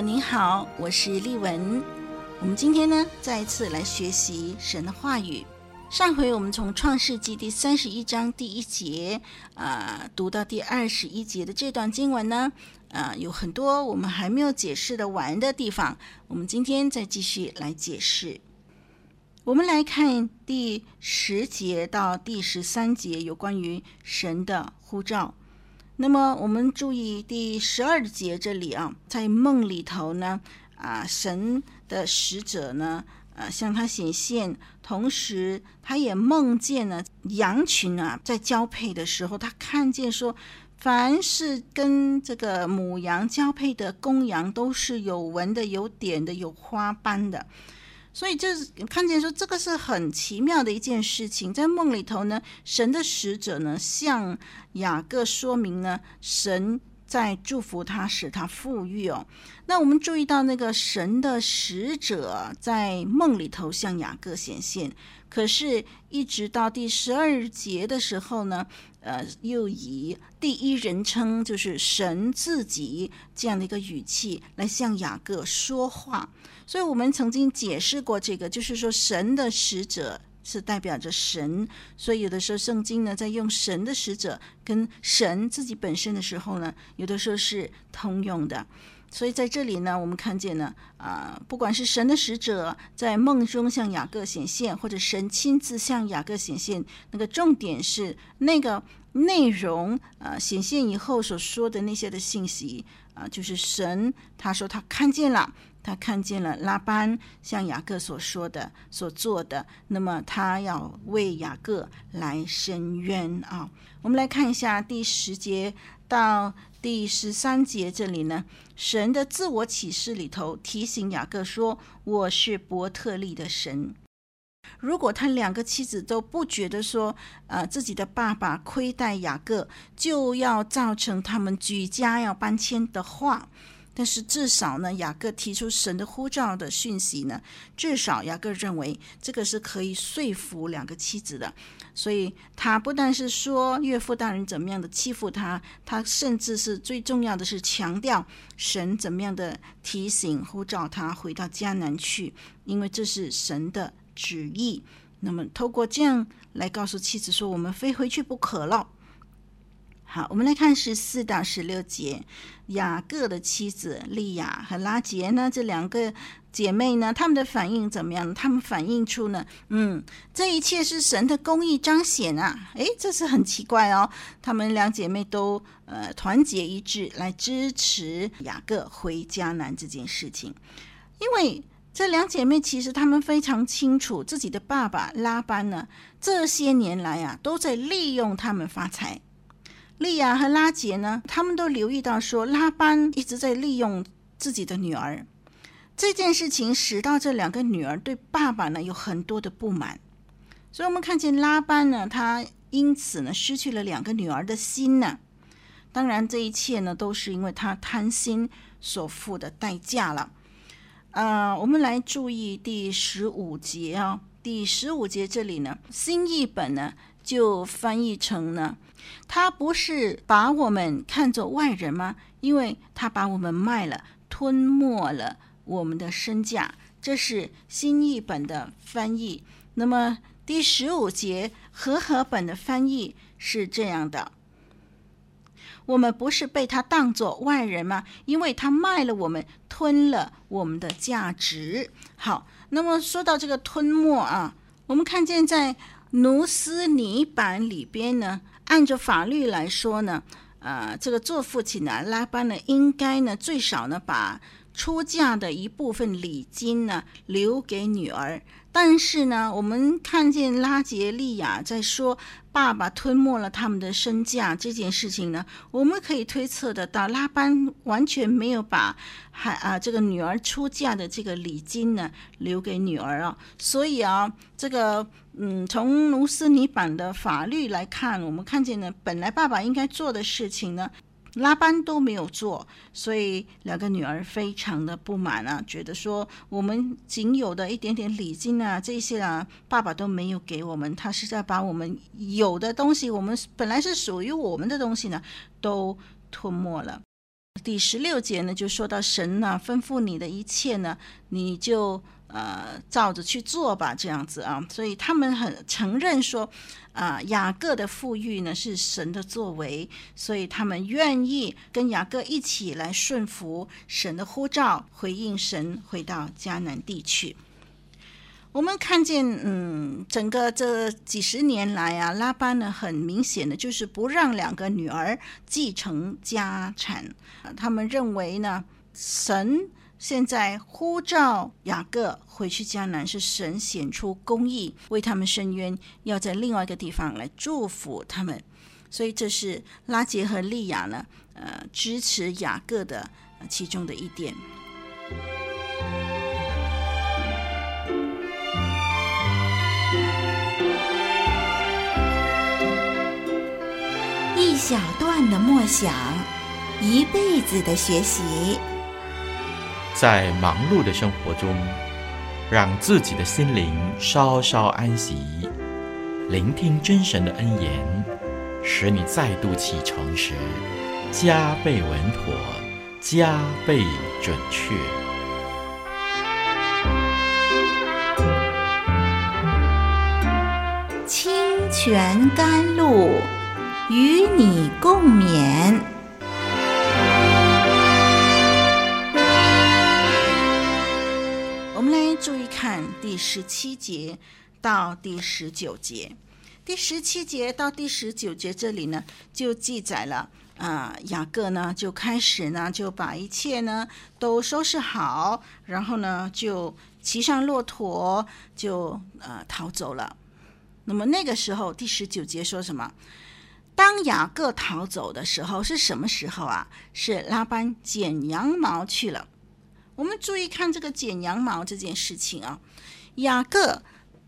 您好，我是丽文。我们今天呢，再一次来学习神的话语。上回我们从创世纪第三十一章第一节啊、读到第二十一节的这段经文呢，呃、有很多我们还没有解释的完的地方，我们今天再继续来解释。我们来看第十节到第十三节有关于神的呼召。那么我们注意第十二节这里啊，在梦里头呢，啊神的使者呢。呃，向他显现，同时他也梦见了羊群啊，在交配的时候，他看见说，凡是跟这个母羊交配的公羊，都是有纹的、有点的、有花斑的。所以就是看见说，这个是很奇妙的一件事情。在梦里头呢，神的使者呢，向雅各说明呢，神。在祝福他，使他富裕哦。那我们注意到那个神的使者在梦里头向雅各显现，可是，一直到第十二节的时候呢，呃，又以第一人称，就是神自己这样的一个语气来向雅各说话。所以我们曾经解释过这个，就是说神的使者。是代表着神，所以有的时候圣经呢，在用神的使者跟神自己本身的时候呢，有的时候是通用的。所以在这里呢，我们看见呢，啊、不管是神的使者在梦中向雅各显现，或者神亲自向雅各显现，那个重点是那个内容啊、显现以后所说的那些的信息啊、就是神他说他看见了。他看见了拉班向雅各所说的、所做的，那么他要为雅各来伸冤啊。我们来看一下第十节到第十三节这里呢，神的自我启示里头提醒雅各说：“我是伯特利的神。”如果他两个妻子都不觉得说，呃，自己的爸爸亏待雅各，就要造成他们举家要搬迁的话。但是至少呢，雅各提出神的呼召的讯息呢，至少雅各认为这个是可以说服两个妻子的，所以他不但是说岳父大人怎么样的欺负他，他甚至是最重要的是强调神怎么样的提醒呼召他回到迦南去，因为这是神的旨意。那么透过这样来告诉妻子说，我们非回去不可了。好，我们来看十四到十六节，雅各的妻子利亚和拉结呢，这两个姐妹呢，她们的反应怎么样？她们反映出呢，嗯，这一切是神的公义彰显啊！诶，这是很奇怪哦。她们两姐妹都呃团结一致来支持雅各回迦南这件事情，因为这两姐妹其实她们非常清楚自己的爸爸拉班呢，这些年来啊都在利用他们发财。利亚和拉杰呢，他们都留意到说，拉班一直在利用自己的女儿。这件事情使到这两个女儿对爸爸呢有很多的不满，所以我们看见拉班呢，他因此呢失去了两个女儿的心呢。当然，这一切呢都是因为他贪心所付的代价了。呃，我们来注意第十五节啊、哦，第十五节这里呢，新译本呢就翻译成呢。他不是把我们看作外人吗？因为他把我们卖了，吞没了我们的身价。这是新译本的翻译。那么第十五节和合本的翻译是这样的：我们不是被他当作外人吗？因为他卖了我们，吞了我们的价值。好，那么说到这个吞没啊，我们看见在努斯尼版里边呢。按照法律来说呢，呃，这个做父亲的拉班呢，应该呢最少呢把出嫁的一部分礼金呢留给女儿。但是呢，我们看见拉杰利亚在说爸爸吞没了他们的身价这件事情呢，我们可以推测得到，拉班完全没有把还啊这个女儿出嫁的这个礼金呢留给女儿啊，所以啊，这个嗯，从卢斯尼版的法律来看，我们看见呢，本来爸爸应该做的事情呢。拉班都没有做，所以两个女儿非常的不满啊，觉得说我们仅有的一点点礼金啊，这些啊，爸爸都没有给我们，他是在把我们有的东西，我们本来是属于我们的东西呢，都吞没了。第十六节呢，就说到神呢吩咐你的一切呢，你就。呃，照着去做吧，这样子啊，所以他们很承认说，啊，雅各的富裕呢是神的作为，所以他们愿意跟雅各一起来顺服神的呼召，回应神，回到迦南地区。我们看见，嗯，整个这几十年来啊，拉班呢很明显的就是不让两个女儿继承家产，他们认为呢，神。现在呼召雅各回去迦南，是神显出公义，为他们伸冤，要在另外一个地方来祝福他们。所以这是拉结和利亚呢，呃，支持雅各的其中的一点。一小段的默想，一辈子的学习。在忙碌的生活中，让自己的心灵稍稍安息，聆听真神的恩言，使你再度启程时加倍稳妥，加倍准确。清泉甘露，与你共勉。看第十七节到第十九节，第十七节到第十九节这里呢，就记载了啊、呃，雅各呢就开始呢就把一切呢都收拾好，然后呢就骑上骆驼就呃逃走了。那么那个时候第十九节说什么？当雅各逃走的时候是什么时候啊？是拉班剪羊毛去了。我们注意看这个剪羊毛这件事情啊，雅各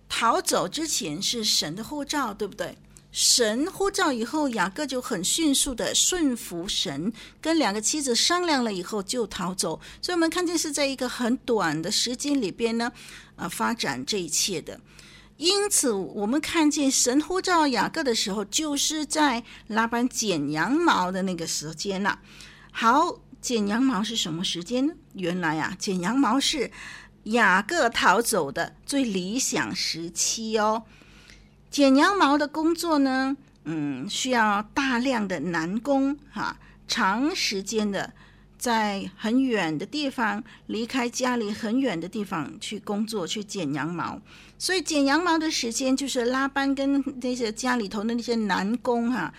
逃走之前是神的呼召，对不对？神呼召以后，雅各就很迅速的顺服神，跟两个妻子商量了以后就逃走。所以，我们看见是在一个很短的时间里边呢，啊，发展这一切的。因此，我们看见神呼召雅各的时候，就是在拉班剪羊毛的那个时间了。好。剪羊毛是什么时间呢？原来啊，剪羊毛是雅各逃走的最理想时期哦。剪羊毛的工作呢，嗯，需要大量的男工哈、长时间的在很远的地方，离开家里很远的地方去工作去剪羊毛。所以剪羊毛的时间就是拉班跟那些家里头的那些男工哈、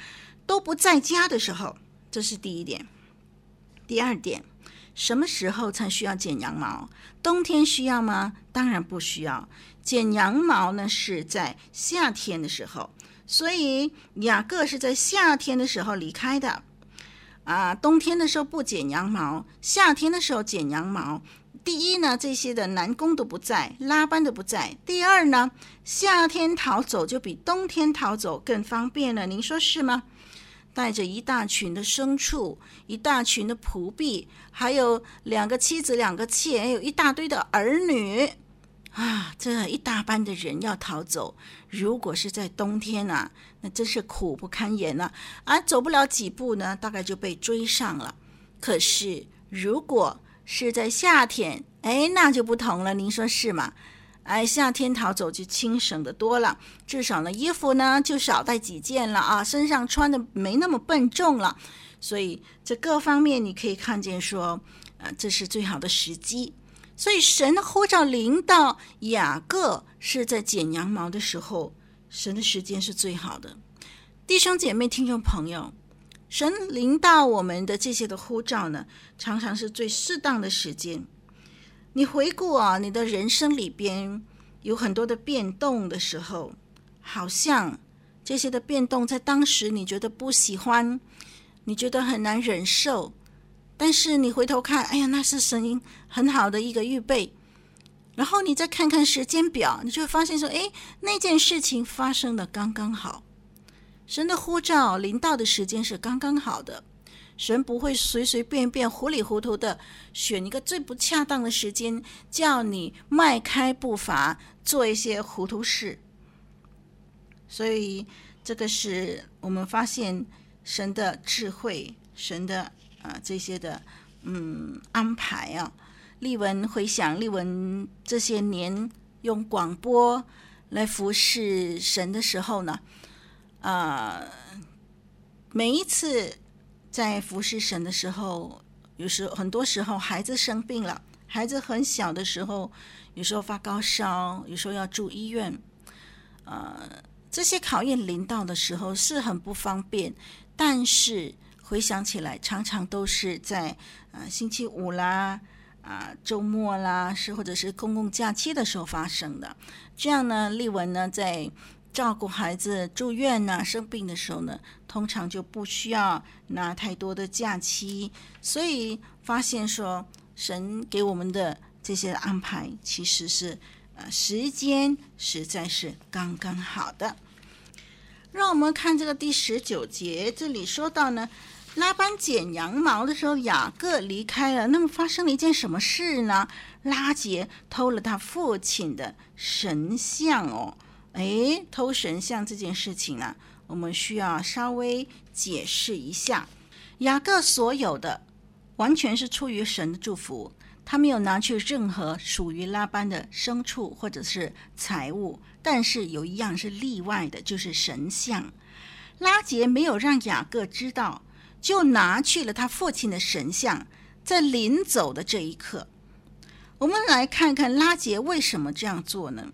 都不在家的时候，这是第一点。第二点，什么时候才需要剪羊毛？冬天需要吗？当然不需要。剪羊毛呢，是在夏天的时候，所以雅各是在夏天的时候离开的。啊，冬天的时候不剪羊毛，夏天的时候剪羊毛。第一呢，这些的男工都不在，拉班都不在。第二呢，夏天逃走就比冬天逃走更方便了。您说是吗？带着一大群的牲畜，一大群的仆婢，还有两个妻子、两个妾，还有一大堆的儿女啊！这一大班的人要逃走，如果是在冬天啊，那真是苦不堪言了啊！走不了几步呢，大概就被追上了。可是如果是在夏天，哎，那就不同了。您说是吗？哎，夏天逃走就轻省的多了，至少呢，衣服呢就少带几件了啊，身上穿的没那么笨重了，所以这各方面你可以看见说，呃，这是最好的时机。所以神的呼召临到雅各是在剪羊毛的时候，神的时间是最好的。弟兄姐妹、听众朋友，神临到我们的这些的呼召呢，常常是最适当的时间。你回顾啊，你的人生里边有很多的变动的时候，好像这些的变动在当时你觉得不喜欢，你觉得很难忍受，但是你回头看，哎呀，那是神很好的一个预备。然后你再看看时间表，你就会发现说，哎，那件事情发生的刚刚好，神的呼召临到的时间是刚刚好的。神不会随随便便、糊里糊涂的选一个最不恰当的时间，叫你迈开步伐做一些糊涂事。所以，这个是我们发现神的智慧，神的啊、这些的嗯安排啊。丽文回想丽文这些年用广播来服侍神的时候呢，啊、每一次。在服侍神的时候，有时很多时候孩子生病了，孩子很小的时候，有时候发高烧，有时候要住医院，呃，这些考验临到的时候是很不方便。但是回想起来，常常都是在、呃、星期五啦，啊、周末啦，是或者是公共假期的时候发生的。这样呢，丽文呢在。照顾孩子住院呐、生病的时候呢，通常就不需要拿太多的假期，所以发现说，神给我们的这些安排其实是呃时间实在是刚刚好的。让我们看这个第十九节，这里说到呢，拉班剪羊毛的时候，雅各离开了，那么发生了一件什么事呢？拉结偷了他父亲的神像哦。哎，偷神像这件事情呢、啊，我们需要稍微解释一下。雅各所有的完全是出于神的祝福，他没有拿去任何属于拉班的牲畜或者是财物。但是有一样是例外的，就是神像。拉杰没有让雅各知道，就拿去了他父亲的神像。在临走的这一刻，我们来看看拉杰为什么这样做呢？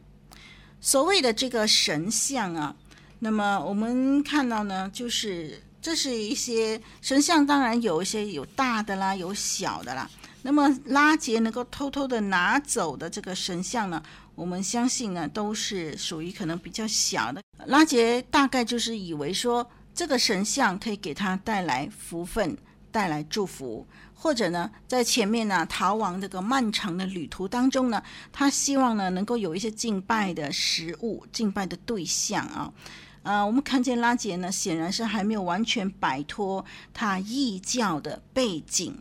所谓的这个神像啊，那么我们看到呢，就是这是一些神像，当然有一些有大的啦，有小的啦。那么拉杰能够偷偷的拿走的这个神像呢，我们相信呢，都是属于可能比较小的。拉杰大概就是以为说，这个神像可以给他带来福分，带来祝福。或者呢，在前面呢，逃亡这个漫长的旅途当中呢，他希望呢能够有一些敬拜的食物、敬拜的对象啊。呃，我们看见拉杰呢，显然是还没有完全摆脱他异教的背景。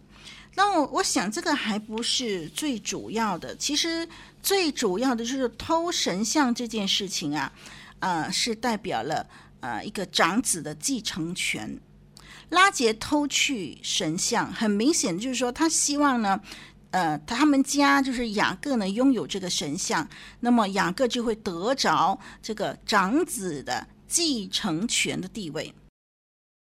那我我想这个还不是最主要的，其实最主要的就是偷神像这件事情啊，呃，是代表了呃一个长子的继承权。拉结偷去神像，很明显就是说，他希望呢，呃，他们家就是雅各呢拥有这个神像，那么雅各就会得着这个长子的继承权的地位。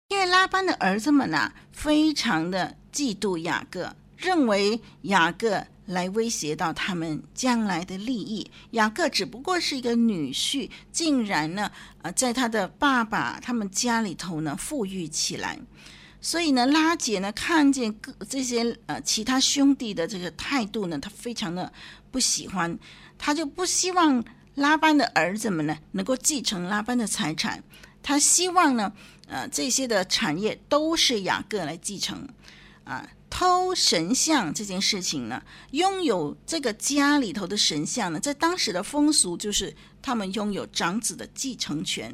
因为拉班的儿子们呢，非常的嫉妒雅各，认为雅各。来威胁到他们将来的利益。雅各只不过是一个女婿，竟然呢，呃，在他的爸爸他们家里头呢，富裕起来。所以呢，拉结呢，看见各这些呃其他兄弟的这个态度呢，他非常的不喜欢，他就不希望拉班的儿子们呢能够继承拉班的财产，他希望呢，呃，这些的产业都是雅各来继承，啊、偷神像这件事情呢，拥有这个家里头的神像呢，在当时的风俗就是他们拥有长子的继承权。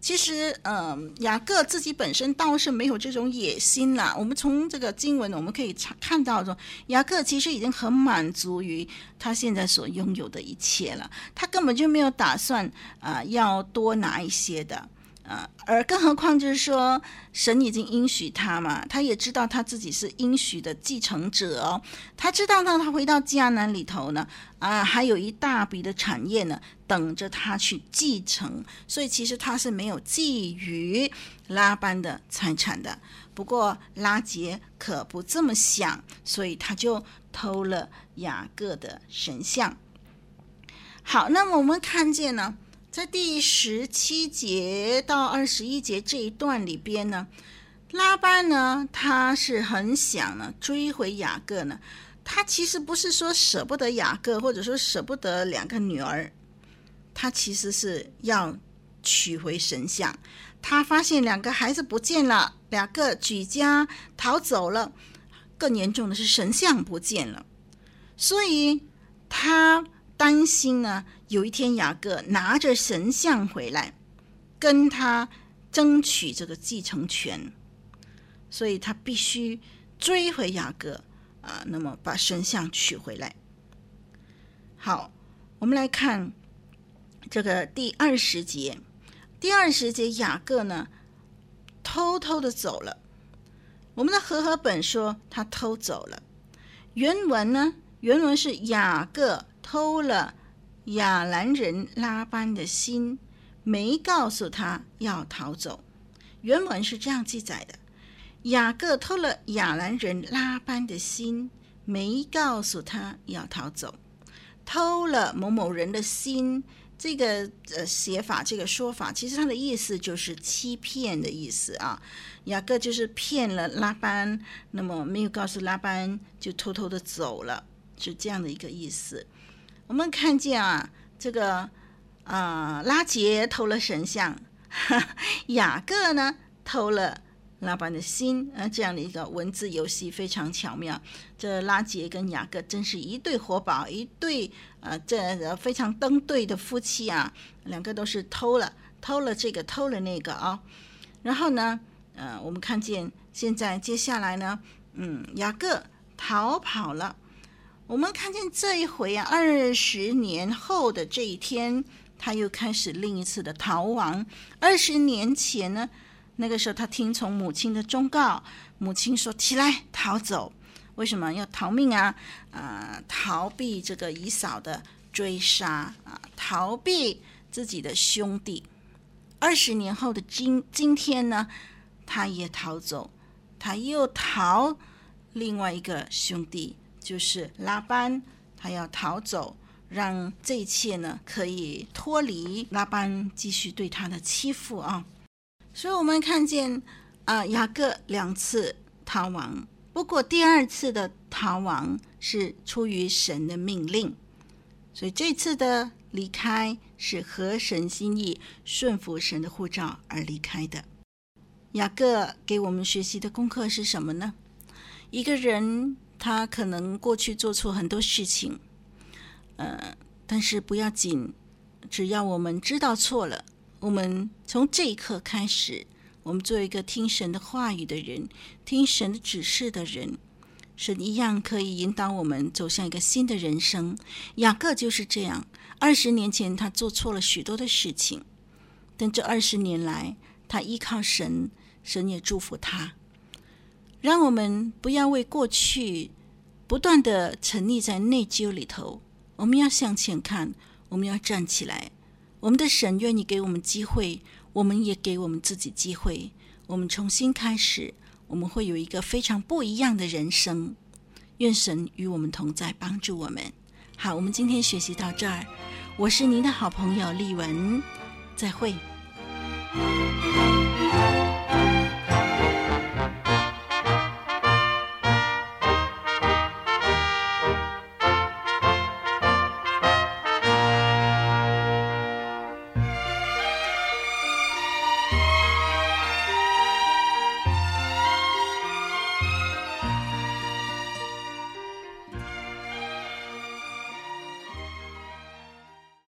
其实，嗯、雅各自己本身倒是没有这种野心啦。我们从这个经文我们可以查看到说，雅各其实已经很满足于他现在所拥有的一切了，他根本就没有打算啊、要多拿一些的。啊，而更何况就是说，神已经应许他嘛，他也知道他自己是应许的继承者哦。他知道呢，他回到迦南里头呢，啊，还有一大笔的产业呢，等着他去继承。所以其实他是没有觊觎拉班的财产的。不过拉结可不这么想，所以他就偷了雅各的神像。好，那么我们看见呢。在第十七节到二十一节这一段里边呢，拉班呢，他是很想呢追回雅各呢，他其实不是说舍不得雅各，或者说舍不得两个女儿，他其实是要取回神像。他发现两个孩子不见了，两个举家逃走了，更严重的是神像不见了，所以他担心呢，有一天雅各拿着神像回来，跟他争取这个继承权，所以他必须追回雅各啊，那么把神像取回来。好，我们来看这个第二十节。第二十节，雅各呢偷偷的走了。我们的和合本说他偷走了。原文呢，原文是雅各偷了亚兰人拉班的心，没告诉他要逃走。原文是这样记载的：雅各偷了亚兰人拉班的心，没告诉他要逃走，偷了某某人的心。这个呃写法，这个说法，其实它的意思就是欺骗的意思啊。雅各就是骗了拉班，那么没有告诉拉班，就偷偷的走了，是这样的一个意思。我们看见啊，这个、呃、拉杰偷了神像，雅各呢偷了。拉班的心，呃，这样的一个文字游戏非常巧妙。这拉杰跟雅各真是一对活宝，一对呃，这非常登对的夫妻啊。两个都是偷了，偷了这个，偷了那个啊。然后呢，呃，我们看见现在接下来呢，嗯，雅各逃跑了。我们看见这一回啊，二十年后的这一天，他又开始另一次的逃亡。二十年前呢？那个时候，他听从母亲的忠告，母亲说：“起来，逃走。为什么要逃命啊？啊、逃避这个以嫂的追杀啊，逃避自己的兄弟。二十年后的今今天呢，他也逃走，他又逃另外一个兄弟，就是拉班，他要逃走，让这一切呢可以脱离拉班继续对他的欺负啊。”所以，我们看见啊，雅各两次逃亡，不过第二次的逃亡是出于神的命令，所以这次的离开是合神心意、顺服神的护照而离开的。雅各给我们学习的功课是什么呢？一个人他可能过去做错很多事情，呃，但是不要紧，只要我们知道错了。我们从这一刻开始，我们做一个听神的话语的人，听神的指示的人，神一样可以引导我们走向一个新的人生。雅各就是这样，二十年前他做错了许多的事情，但这二十年来，他依靠神，神也祝福他。让我们不要为过去不断地沉溺在内疚里头，我们要向前看，我们要站起来。我们的神愿意给我们机会，我们也给我们自己机会。我们重新开始，我们会有一个非常不一样的人生。愿神与我们同在，帮助我们。好，我们今天学习到这儿。我是您的好朋友丽文，再会。